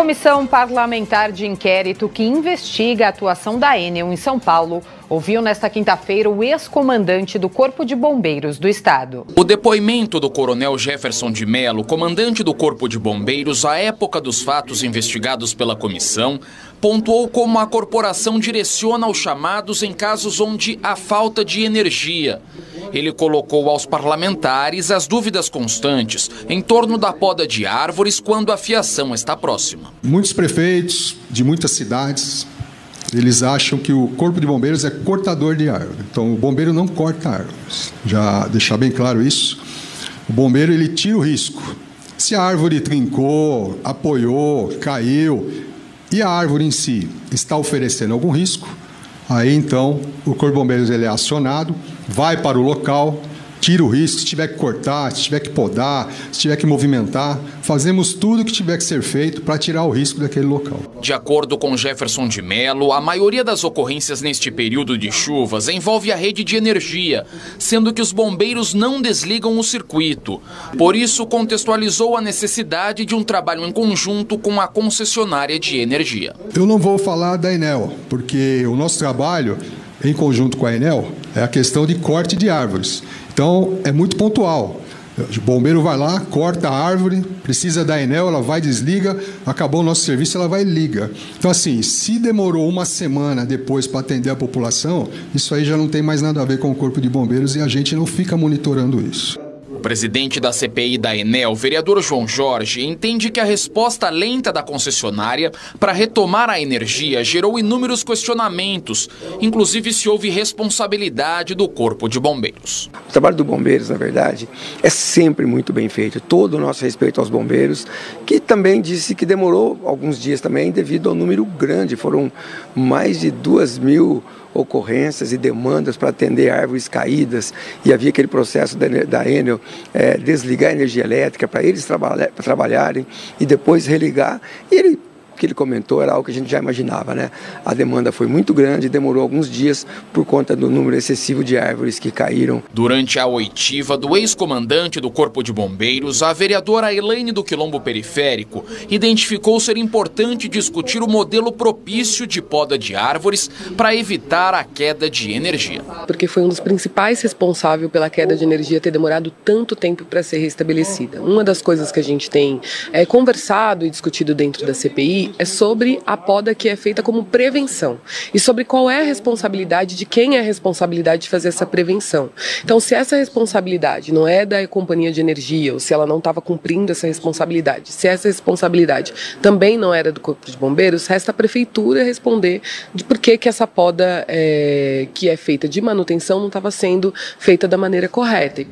comissão parlamentar de inquérito que investiga a atuação da Enel em São Paulo ouviu nesta quinta-feira o ex-comandante do Corpo de Bombeiros do Estado. O depoimento do coronel Jefferson de Mello, comandante do Corpo de Bombeiros à época dos fatos investigados pela comissão, pontuou como a corporação direciona os chamados em casos onde há falta de energia. Ele colocou aos parlamentares as dúvidas constantes em torno da poda de árvores quando a fiação está próxima. Muitos prefeitos de muitas cidades eles acham que o corpo de bombeiros é cortador de árvore. Então, o bombeiro não corta árvores. Já deixar bem claro isso. O bombeiro ele tira o risco. Se a árvore trincou, apoiou, caiu e a árvore em si está oferecendo algum risco, aí então o corpo de bombeiros ele é acionado, vai para o local, tira o risco, se tiver que cortar, se tiver que podar, se tiver que movimentar, fazemos tudo o que tiver que ser feito para tirar o risco daquele local. De acordo com Jefferson de Mello, a maioria das ocorrências neste período de chuvas envolve a rede de energia, sendo que os bombeiros não desligam o circuito. Por isso, contextualizou a necessidade de um trabalho em conjunto com a concessionária de energia. Eu não vou falar da Enel, porque o nosso trabalho em conjunto com a Enel é a questão de corte de árvores. Então, é muito pontual. O bombeiro vai lá, corta a árvore, precisa da Enel, ela vai, desliga, acabou o nosso serviço, ela vai e liga. Então, assim, se demorou uma semana depois para atender a população, isso aí já não tem mais nada a ver com o Corpo de Bombeiros e a gente não fica monitorando isso. Presidente da CPI da Enel, vereador João Jorge, entende que a resposta lenta da concessionária para retomar a energia gerou inúmeros questionamentos, inclusive se houve responsabilidade do Corpo de Bombeiros. O trabalho do Bombeiros, na verdade, é sempre muito bem feito. Todo o nosso respeito aos bombeiros, que também disse que demorou alguns dias também devido ao número grande, foram mais de duas mil ocorrências e demandas para atender árvores caídas e havia aquele processo da, da Enel é, desligar a energia elétrica para eles trabalha, trabalharem e depois religar. E ele que ele comentou era algo que a gente já imaginava, né? A demanda foi muito grande, demorou alguns dias por conta do número excessivo de árvores que caíram. Durante a oitiva do ex-comandante do Corpo de Bombeiros, a vereadora Elaine do Quilombo Periférico identificou ser importante discutir o modelo propício de poda de árvores para evitar a queda de energia. Porque foi um dos principais responsáveis pela queda de energia ter demorado tanto tempo para ser restabelecida. Uma das coisas que a gente tem é, conversado e discutido dentro da CPI é sobre a poda que é feita como prevenção e sobre qual é a responsabilidade de quem é a responsabilidade de fazer essa prevenção. Então, se essa responsabilidade não é da companhia de energia ou se ela não estava cumprindo essa responsabilidade, se essa responsabilidade também não era do Corpo de Bombeiros, resta a prefeitura responder de por que, que essa poda é, que é feita de manutenção não estava sendo feita da maneira correta.